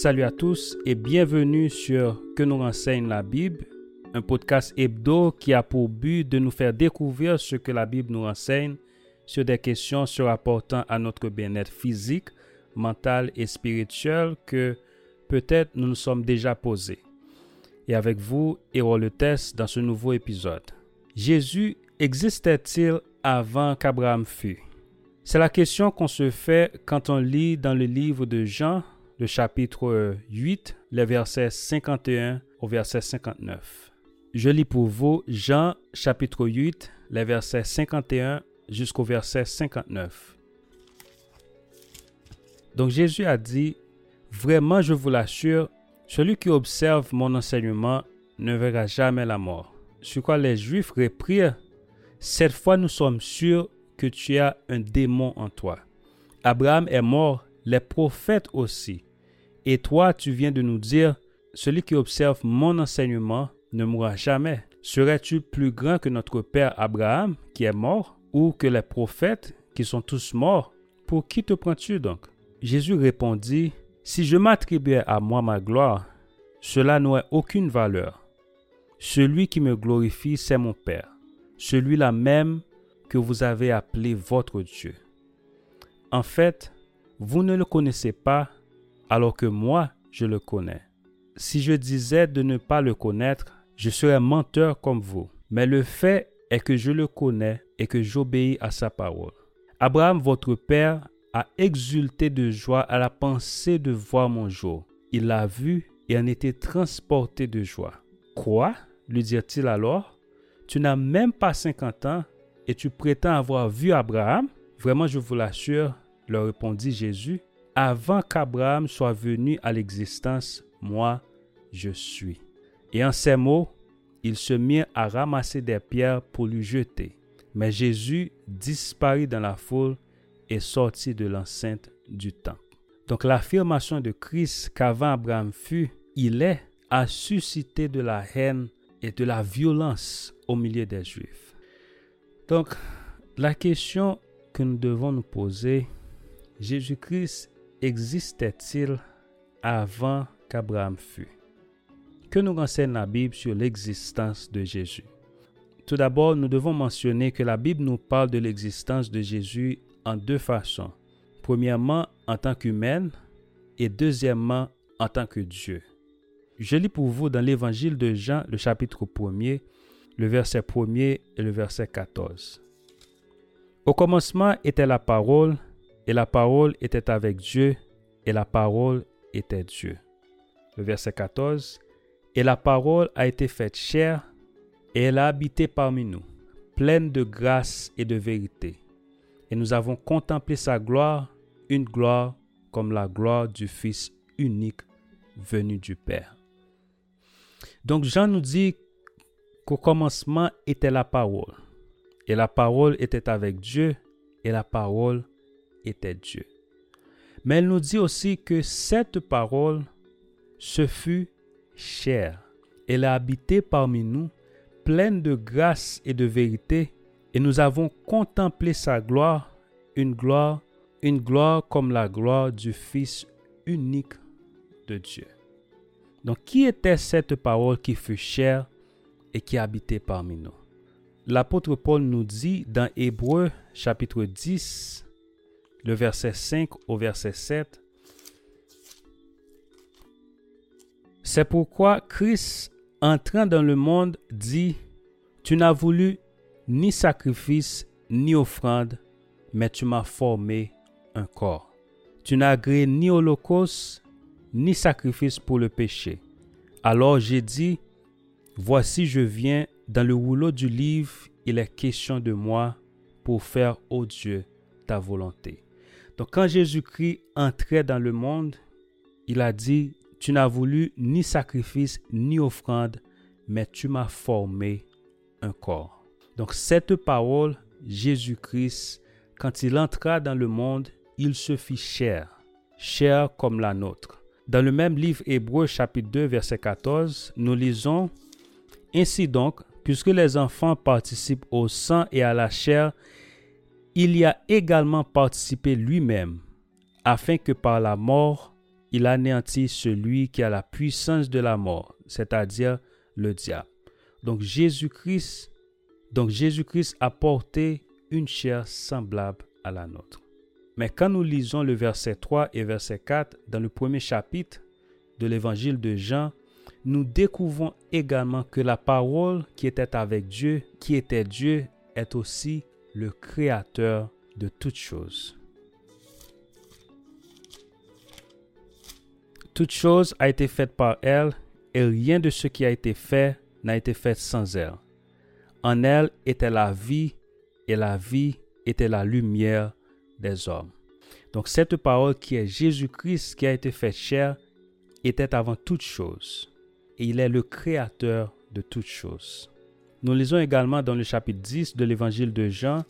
Salut à tous et bienvenue sur Que nous renseigne la Bible, un podcast hebdo qui a pour but de nous faire découvrir ce que la Bible nous renseigne sur des questions se rapportant à notre bien-être physique, mental et spirituel que peut-être nous nous sommes déjà posés. Et avec vous, Héros le test dans ce nouveau épisode. Jésus existait-il avant qu'Abraham fût? C'est la question qu'on se fait quand on lit dans le livre de Jean, le chapitre 8, les versets 51 au verset 59. Je lis pour vous Jean chapitre 8, les versets 51 jusqu'au verset 59. Donc Jésus a dit, Vraiment je vous l'assure, celui qui observe mon enseignement ne verra jamais la mort. Sur quoi les Juifs reprirent, Cette fois nous sommes sûrs que tu as un démon en toi. Abraham est mort, les prophètes aussi. Et toi, tu viens de nous dire, celui qui observe mon enseignement ne mourra jamais. Serais-tu plus grand que notre père Abraham, qui est mort, ou que les prophètes, qui sont tous morts? Pour qui te prends-tu donc? Jésus répondit, Si je m'attribuais à moi ma gloire, cela n'aurait aucune valeur. Celui qui me glorifie, c'est mon Père, celui-là même que vous avez appelé votre Dieu. En fait, vous ne le connaissez pas, alors que moi, je le connais. Si je disais de ne pas le connaître, je serais menteur comme vous. Mais le fait est que je le connais et que j'obéis à sa parole. Abraham, votre père, a exulté de joie à la pensée de voir mon jour. Il l'a vu et en était transporté de joie. Quoi? lui dit-il alors Tu n'as même pas 50 ans et tu prétends avoir vu Abraham? Vraiment, je vous l'assure, leur répondit Jésus, avant qu'Abraham soit venu à l'existence, moi, je suis. Et en ces mots, ils se mirent à ramasser des pierres pour lui jeter. Mais Jésus disparut dans la foule et sortit de l'enceinte du temple. Donc l'affirmation de Christ qu'avant Abraham fut, il est, a suscité de la haine et de la violence au milieu des Juifs. Donc la question que nous devons nous poser, Jésus-Christ existait-il avant qu'Abraham fût? Que nous renseigne la Bible sur l'existence de Jésus? Tout d'abord, nous devons mentionner que la Bible nous parle de l'existence de Jésus en deux façons. Premièrement, en tant qu'humaine et deuxièmement, en tant que Dieu. Je lis pour vous dans l'évangile de Jean, le chapitre 1er, le verset 1er et le verset 14. Au commencement était la parole, et la parole était avec Dieu, et la parole était Dieu. Le verset 14. Et la parole a été faite chair, et elle a habité parmi nous, pleine de grâce et de vérité. Et nous avons contemplé sa gloire, une gloire comme la gloire du Fils unique venu du Père. Donc Jean nous dit qu'au commencement était la parole, et la parole était avec Dieu, et la parole était Dieu. Mais elle nous dit aussi que cette parole se fut chère. Elle a habité parmi nous, pleine de grâce et de vérité, et nous avons contemplé sa gloire, une gloire, une gloire comme la gloire du Fils unique de Dieu. Donc, qui était cette parole qui fut chère et qui habitait parmi nous? L'apôtre Paul nous dit dans Hébreu chapitre 10, le verset 5 au verset 7, C'est pourquoi Christ, entrant dans le monde, dit, Tu n'as voulu ni sacrifice ni offrande, mais tu m'as formé un corps. Tu n'as agréé ni holocauste ni sacrifice pour le péché. Alors j'ai dit, Voici je viens, dans le rouleau du livre, il est question de moi pour faire, ô Dieu, ta volonté. Donc quand Jésus-Christ entrait dans le monde, il a dit, tu n'as voulu ni sacrifice ni offrande, mais tu m'as formé un corps. Donc cette parole, Jésus-Christ, quand il entra dans le monde, il se fit cher, cher comme la nôtre. Dans le même livre Hébreu chapitre 2 verset 14, nous lisons, Ainsi donc, puisque les enfants participent au sang et à la chair, il y a également participé lui-même, afin que par la mort, il anéantit celui qui a la puissance de la mort, c'est-à-dire le diable. Donc Jésus-Christ, Jésus-Christ a porté une chair semblable à la nôtre. Mais quand nous lisons le verset 3 et verset 4 dans le premier chapitre de l'évangile de Jean, nous découvrons également que la parole qui était avec Dieu, qui était Dieu, est aussi le créateur de toutes choses. Toute chose a été faite par elle, et rien de ce qui a été fait n'a été fait sans elle. En elle était la vie, et la vie était la lumière des hommes. Donc cette parole qui est Jésus-Christ qui a été fait chair était avant toute chose, et il est le créateur de toutes choses. Nous lisons également dans le chapitre 10 de l'évangile de Jean.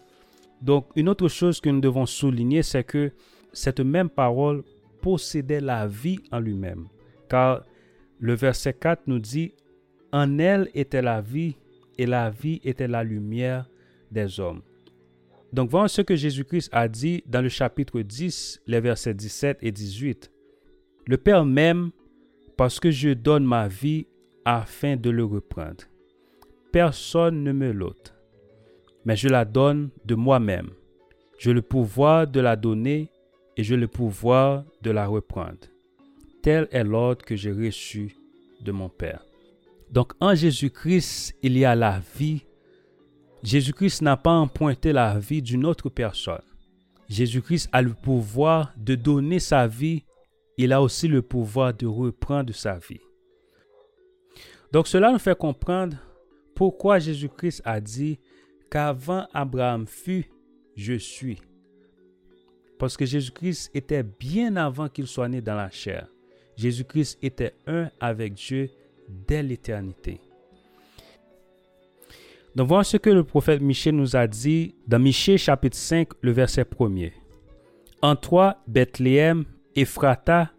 Donc une autre chose que nous devons souligner, c'est que cette même parole possédait la vie en lui-même. Car le verset 4 nous dit, En elle était la vie, et la vie était la lumière des hommes. Donc voyons ce que Jésus-Christ a dit dans le chapitre 10, les versets 17 et 18. Le Père m'aime parce que je donne ma vie afin de le reprendre. Personne ne me l'ôte, mais je la donne de moi-même. J'ai le pouvoir de la donner et j'ai le pouvoir de la reprendre. Tel est l'ordre que j'ai reçu de mon Père. Donc en Jésus-Christ, il y a la vie. Jésus-Christ n'a pas emprunté la vie d'une autre personne. Jésus-Christ a le pouvoir de donner sa vie. Il a aussi le pouvoir de reprendre sa vie. Donc cela nous fait comprendre pourquoi Jésus-Christ a dit qu'avant Abraham fut, je suis. Parce que Jésus-Christ était bien avant qu'il soit né dans la chair. Jésus-Christ était un avec Dieu dès l'éternité. Donc voilà ce que le prophète Michée nous a dit dans Michée chapitre 5, le verset 1er. En toi, Bethléem, Ephrata,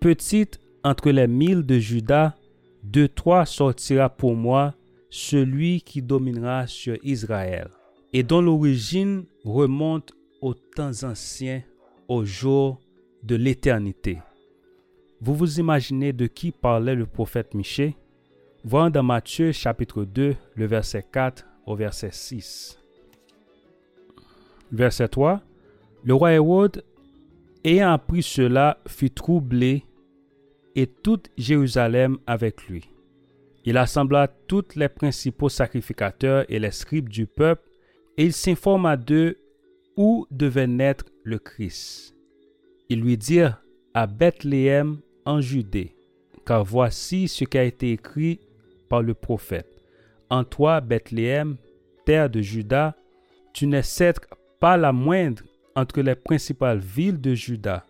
petite entre les mille de Judas, de toi sortira pour moi celui qui dominera sur Israël, et dont l'origine remonte aux temps anciens, au jour de l'éternité. Vous vous imaginez de qui parlait le prophète Michée? Voyons dans Matthieu chapitre 2, le verset 4 au verset 6. Verset 3. Le roi Hérode, ayant appris cela, fut troublé, et toute Jérusalem avec lui. Il assembla tous les principaux sacrificateurs et les scribes du peuple, et il s'informa d'eux où devait naître le Christ. Ils lui dirent à Bethléem en Judée, car voici ce qui a été écrit par le prophète. En toi, Bethléem, terre de Juda, tu n'es pas la moindre entre les principales villes de Juda,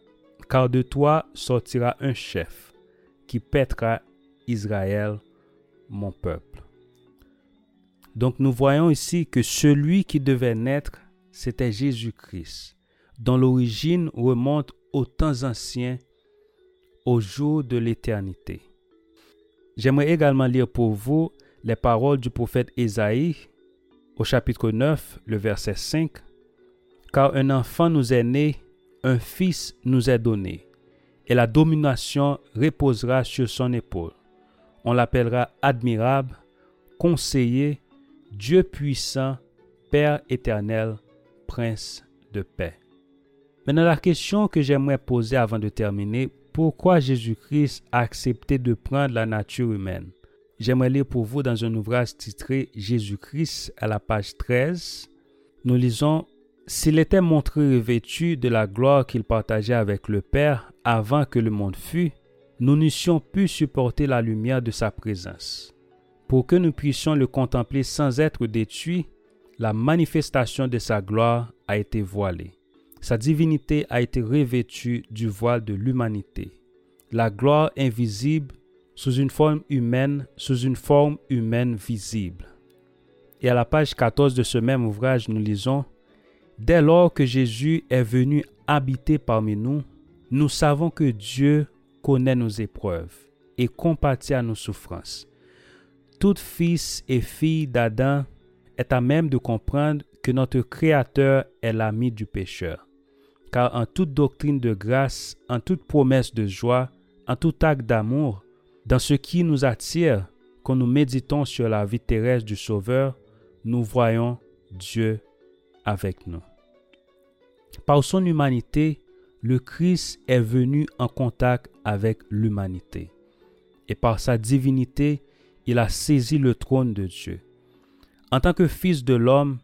car de toi sortira un chef qui pètera Israël, mon peuple. Donc nous voyons ici que celui qui devait naître c'était Jésus-Christ, dont l'origine remonte aux temps anciens, au jour de l'éternité. J'aimerais également lire pour vous les paroles du prophète Ésaïe au chapitre 9, le verset 5. Car un enfant nous est né, un fils nous est donné, et la domination reposera sur son épaule. On l'appellera admirable, conseiller, Dieu puissant, Père éternel, prince de paix. Maintenant, la question que j'aimerais poser avant de terminer, pourquoi Jésus-Christ a accepté de prendre la nature humaine? J'aimerais lire pour vous dans un ouvrage titré Jésus-Christ à la page 13. Nous lisons S'il était montré revêtu de la gloire qu'il partageait avec le Père avant que le monde fût, nous n'eussions pu supporter la lumière de sa présence. Pour que nous puissions le contempler sans être détruits, la manifestation de sa gloire a été voilée. Sa divinité a été revêtue du voile de l'humanité. La gloire invisible sous une forme humaine, sous une forme humaine visible. Et à la page 14 de ce même ouvrage, nous lisons Dès lors que Jésus est venu habiter parmi nous, nous savons que Dieu connaît nos épreuves et compatit à nos souffrances. Tout fils et fille d'Adam est à même de comprendre que notre Créateur est l'ami du pécheur, car en toute doctrine de grâce, en toute promesse de joie, en tout acte d'amour, dans ce qui nous attire, quand nous méditons sur la vie terrestre du Sauveur, nous voyons Dieu avec nous. Par son humanité, le Christ est venu en contact avec l'humanité. Et par sa divinité, il a saisi le trône de Dieu. En tant que Fils de l'homme,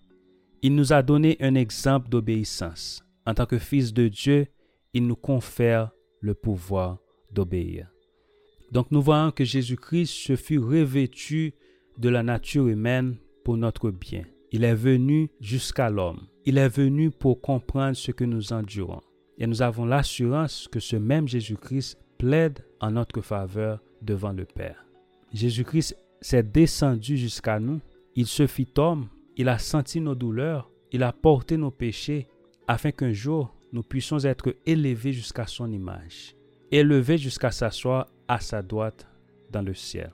il nous a donné un exemple d'obéissance. En tant que Fils de Dieu, il nous confère le pouvoir d'obéir. Donc nous voyons que Jésus-Christ se fut revêtu de la nature humaine pour notre bien. Il est venu jusqu'à l'homme. Il est venu pour comprendre ce que nous endurons. Et nous avons l'assurance que ce même Jésus-Christ plaide en notre faveur devant le Père. Jésus-Christ s'est descendu jusqu'à nous. Il se fit homme. Il a senti nos douleurs. Il a porté nos péchés afin qu'un jour nous puissions être élevés jusqu'à son image, élevés jusqu'à s'asseoir à sa droite dans le ciel.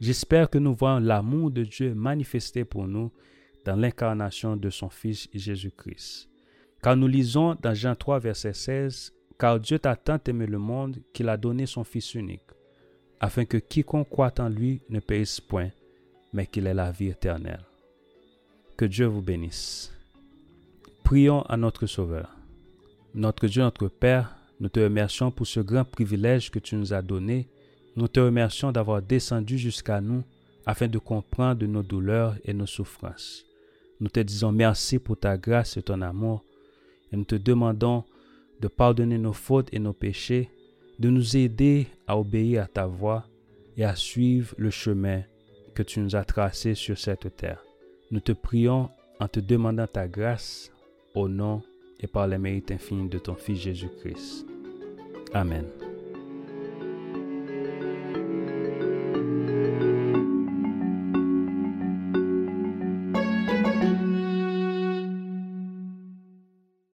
J'espère que nous voyons l'amour de Dieu manifesté pour nous dans l'incarnation de son Fils Jésus-Christ. Car nous lisons dans Jean 3, verset 16, Car Dieu a tant aimé le monde qu'il a donné son Fils unique, afin que quiconque croit en lui ne périsse point, mais qu'il ait la vie éternelle. Que Dieu vous bénisse. Prions à notre Sauveur. Notre Dieu, notre Père, nous te remercions pour ce grand privilège que tu nous as donné. Nous te remercions d'avoir descendu jusqu'à nous afin de comprendre nos douleurs et nos souffrances. Nous te disons merci pour ta grâce et ton amour et nous te demandons de pardonner nos fautes et nos péchés, de nous aider à obéir à ta voix et à suivre le chemin que tu nous as tracé sur cette terre. Nous te prions en te demandant ta grâce au nom et par les mérites infinis de ton Fils Jésus-Christ. Amen.